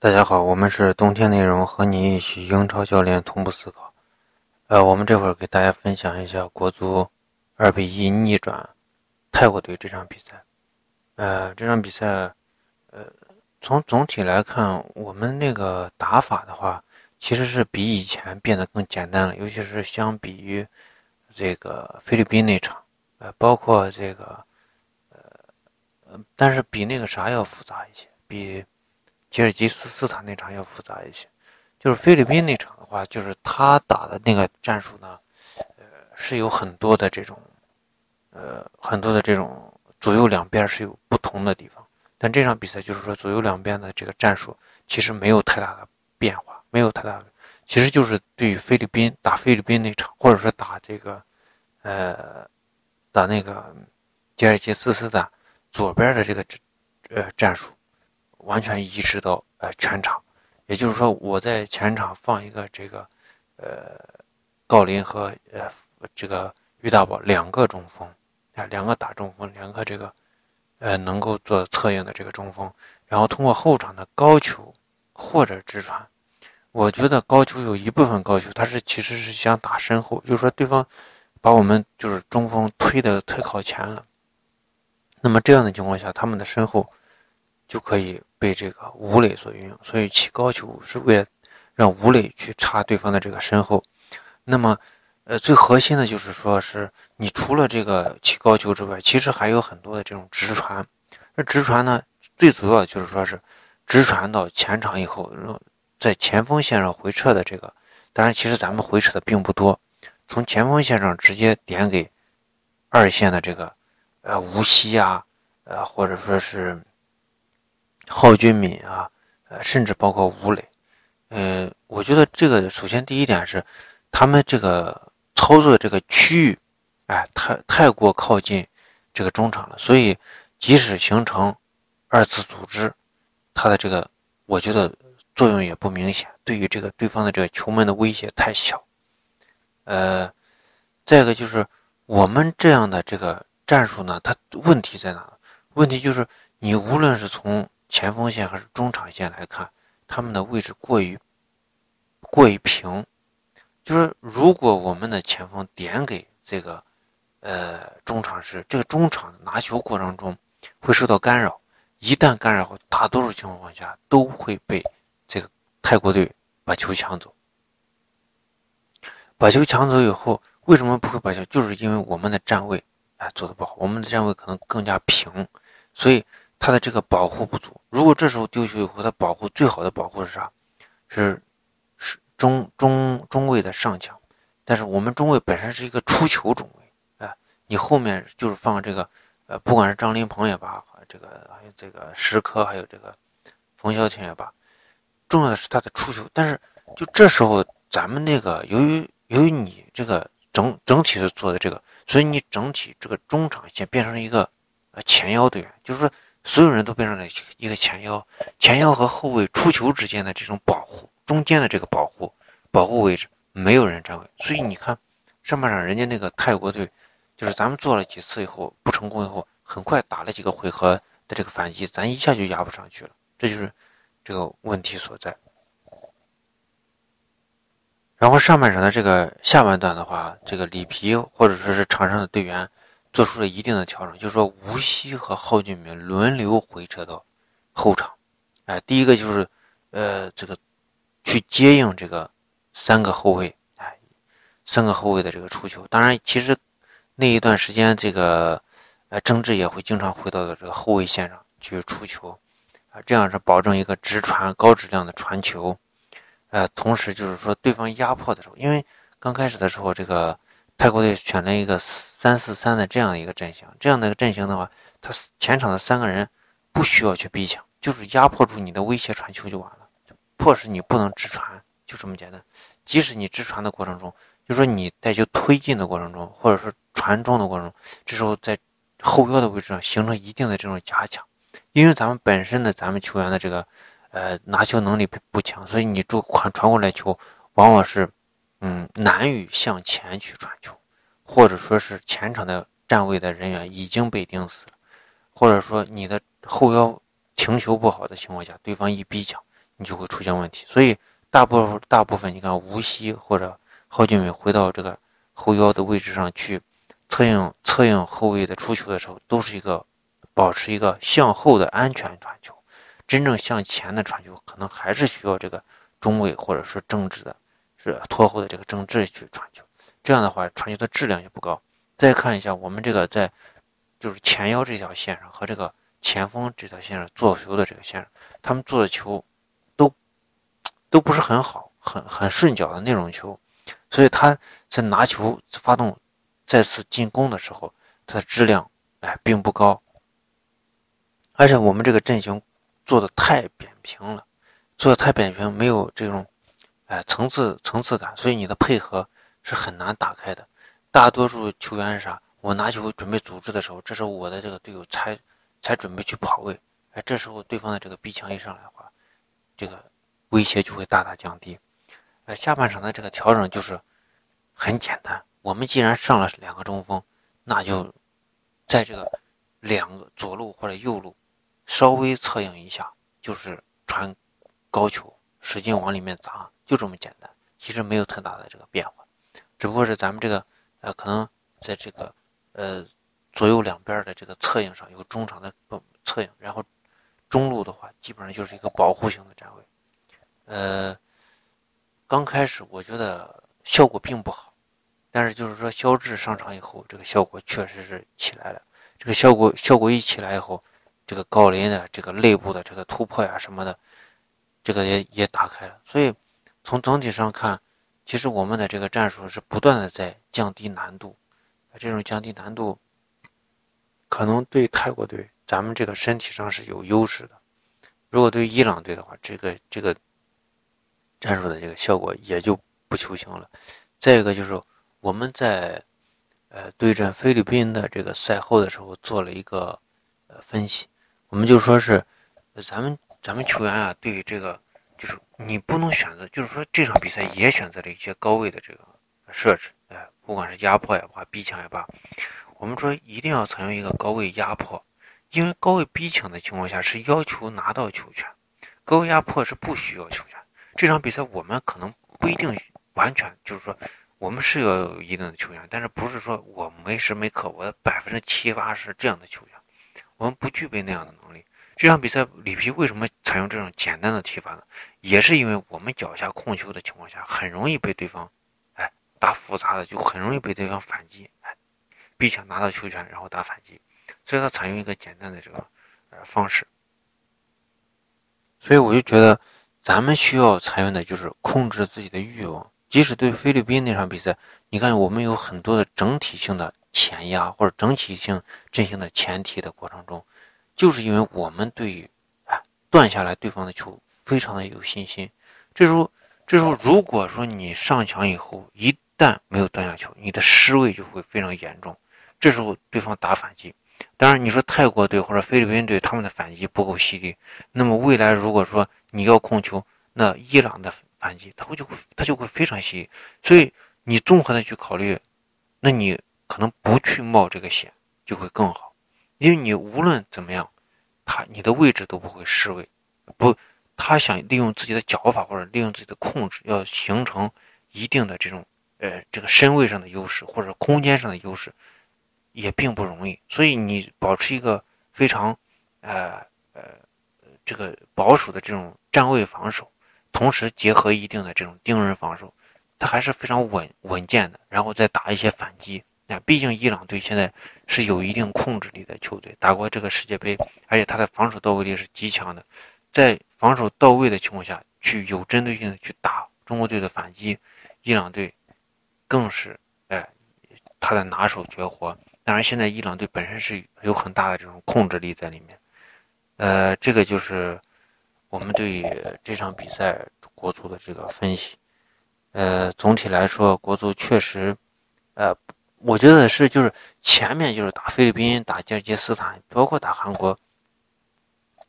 大家好，我们是冬天内容，和你一起英超教练同步思考。呃，我们这会儿给大家分享一下国足二比一逆转泰国队这场比赛。呃，这场比赛，呃，从总体来看，我们那个打法的话，其实是比以前变得更简单了，尤其是相比于这个菲律宾那场，呃，包括这个，呃，但是比那个啥要复杂一些，比。吉尔吉斯斯坦那场要复杂一些，就是菲律宾那场的话，就是他打的那个战术呢，呃，是有很多的这种，呃，很多的这种左右两边是有不同的地方。但这场比赛就是说左右两边的这个战术其实没有太大的变化，没有太大的，其实就是对于菲律宾打菲律宾那场，或者说打这个，呃，打那个吉尔吉斯斯坦左边的这个呃战术。完全移植到呃全场，也就是说，我在前场放一个这个，呃，郜林和呃这个于大宝两个中锋，啊，两个打中锋，两个这个，呃，能够做策应的这个中锋，然后通过后场的高球或者直传，我觉得高球有一部分高球，他是其实是想打身后，就是说对方把我们就是中锋推的太靠前了，那么这样的情况下，他们的身后。就可以被这个吴磊所运用，所以起高球是为了让吴磊去插对方的这个身后。那么，呃，最核心的就是说，是你除了这个起高球之外，其实还有很多的这种直传。那直传呢，最主要就是说是直传到前场以后，在前锋线上回撤的这个。当然，其实咱们回撤的并不多，从前锋线上直接点给二线的这个呃吴曦啊，呃或者说是。郝俊敏啊，呃，甚至包括吴磊，呃，我觉得这个首先第一点是，他们这个操作这个区域，哎，太太过靠近这个中场了，所以即使形成二次组织，它的这个我觉得作用也不明显，对于这个对方的这个球门的威胁太小。呃，再一个就是我们这样的这个战术呢，它问题在哪？问题就是你无论是从前锋线还是中场线来看，他们的位置过于过于平，就是如果我们的前锋点给这个呃中场时，这个中场拿球过程中会受到干扰，一旦干扰后，大多数情况下都会被这个泰国队把球抢走。把球抢走以后，为什么不会把球？就是因为我们的站位哎做的不好，我们的站位可能更加平，所以。他的这个保护不足，如果这时候丢球以后，他保护最好的保护是啥？是是中中中卫的上抢，但是我们中卫本身是一个出球中卫，哎，你后面就是放这个，呃，不管是张琳芃也罢，这个还有这个石科，还有这个冯潇霆也罢，重要的是他的出球。但是就这时候，咱们那个由于由于你这个整整体的做的这个，所以你整体这个中场线变成了一个呃前腰队员，就是说。所有人都变成了一个前腰，前腰和后卫出球之间的这种保护，中间的这个保护保护位置没有人站位，所以你看上半场人家那个泰国队，就是咱们做了几次以后不成功以后，很快打了几个回合的这个反击，咱一下就压不上去了，这就是这个问题所在。然后上半场的这个下半段的话，这个里皮或者说是场上的队员。做出了一定的调整，就是说吴曦和郜俊明轮流回撤到后场，哎，第一个就是，呃，这个去接应这个三个后卫，哎，三个后卫的这个出球。当然，其实那一段时间，这个呃，郑智也会经常回到这个后卫线上去出球，啊，这样是保证一个直传高质量的传球，呃，同时就是说对方压迫的时候，因为刚开始的时候这个。泰国队选了一个三四三的这样一个阵型，这样的一个阵型的话，他前场的三个人不需要去逼抢，就是压迫住你的威胁传球就完了，迫使你不能直传，就这么简单。即使你直传的过程中，就说你带球推进的过程中，或者说传中的过程中，这时候在后腰的位置上形成一定的这种夹抢，因为咱们本身的咱们球员的这个呃拿球能力不强，所以你就传传过来球往往是。嗯，难以向前去传球，或者说是前场的站位的人员已经被钉死了，或者说你的后腰停球不好的情况下，对方一逼抢，你就会出现问题。所以大部分大部分，你看无锡或者郝俊伟回到这个后腰的位置上去策应策应后卫的出球的时候，都是一个保持一个向后的安全传球。真正向前的传球，可能还是需要这个中卫或者说正直的，是拖后的这个正直去传球。这样的话，传球的质量也不高。再看一下我们这个在就是前腰这条线上和这个前锋这条线上做球的这个线上，他们做的球都都不是很好，很很顺脚的那种球，所以他在拿球发动再次进攻的时候，它的质量哎并不高。而且我们这个阵型。做的太扁平了，做的太扁平，没有这种，哎，层次层次感，所以你的配合是很难打开的。大多数球员是啥？我拿球准备组织的时候，这时候我的这个队友才才准备去跑位，哎，这时候对方的这个逼抢一上来的话，这个威胁就会大大降低。哎，下半场的这个调整就是很简单，我们既然上了两个中锋，那就在这个两个左路或者右路。稍微策应一下，就是传高球，使劲往里面砸，就这么简单。其实没有太大的这个变化，只不过是咱们这个呃，可能在这个呃左右两边的这个侧影上有中场的侧影，然后中路的话基本上就是一个保护型的站位。呃，刚开始我觉得效果并不好，但是就是说肖智上场以后，这个效果确实是起来了。这个效果效果一起来以后。这个郜林的这个内部的这个突破呀什么的，这个也也打开了。所以从总体上看，其实我们的这个战术是不断的在降低难度。这种降低难度，可能对泰国队咱们这个身体上是有优势的。如果对伊朗队的话，这个这个战术的这个效果也就不求行了。再一个就是我们在呃对阵菲律宾的这个赛后的时候做了一个呃分析。我们就说是，咱们咱们球员啊，对于这个，就是你不能选择，就是说这场比赛也选择了一些高位的这个设置，哎，不管是压迫也罢，逼抢也罢，我们说一定要采用一个高位压迫，因为高位逼抢的情况下是要求拿到球权，高位压迫是不需要球权。这场比赛我们可能不一定完全就是说，我们是要有一定的球员，但是不是说我没时没刻，我百分之七八十这样的球员。我们不具备那样的能力。这场比赛，里皮为什么采用这种简单的踢法呢？也是因为我们脚下控球的情况下，很容易被对方，哎，打复杂的就很容易被对方反击，哎，逼抢拿到球权，然后打反击。所以他采用一个简单的这个呃方式。所以我就觉得，咱们需要采用的就是控制自己的欲望。即使对菲律宾那场比赛，你看我们有很多的整体性的。前压或者整体性阵型的前提的过程中，就是因为我们对于哎断下来对方的球非常的有信心。这时候，这时候如果说你上墙以后一旦没有断下球，你的失位就会非常严重。这时候对方打反击，当然你说泰国队或者菲律宾队他们的反击不够犀利，那么未来如果说你要控球，那伊朗的反击他会就会他就会非常犀利。所以你综合的去考虑，那你。可能不去冒这个险就会更好，因为你无论怎么样，他你的位置都不会失位，不，他想利用自己的脚法或者利用自己的控制，要形成一定的这种呃这个身位上的优势或者空间上的优势，也并不容易。所以你保持一个非常呃呃这个保守的这种站位防守，同时结合一定的这种盯人防守，它还是非常稳稳健的，然后再打一些反击。那毕竟伊朗队现在是有一定控制力的球队，打过这个世界杯，而且他的防守到位力是极强的，在防守到位的情况下去有针对性的去打中国队的反击，伊朗队更是哎他的拿手绝活。当然，现在伊朗队本身是有很大的这种控制力在里面，呃，这个就是我们对这场比赛国足的这个分析。呃，总体来说，国足确实，呃。我觉得是，就是前面就是打菲律宾、打吉尔吉斯斯坦，包括打韩国，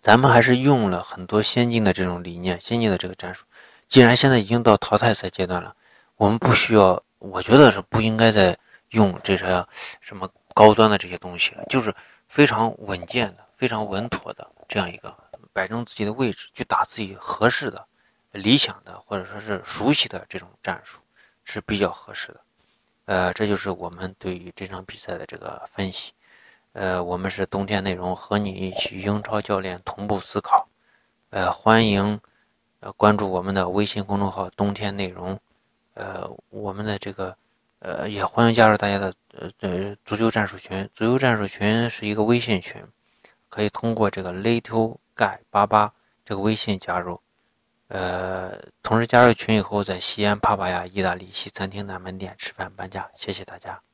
咱们还是用了很多先进的这种理念、先进的这个战术。既然现在已经到淘汰赛阶段了，我们不需要，我觉得是不应该再用这些什么高端的这些东西了，就是非常稳健的、非常稳妥的这样一个摆正自己的位置，去打自己合适的、理想的或者说是熟悉的这种战术是比较合适的。呃，这就是我们对于这场比赛的这个分析。呃，我们是冬天内容和你一起英超教练同步思考。呃，欢迎呃关注我们的微信公众号“冬天内容”。呃，我们的这个呃也欢迎加入大家的呃足球战术群。足球战术群是一个微信群，可以通过这个 little guy 八八这个微信加入。呃，同时加入群以后，在西安帕帕亚意大利西餐厅南门店吃饭半价。谢谢大家。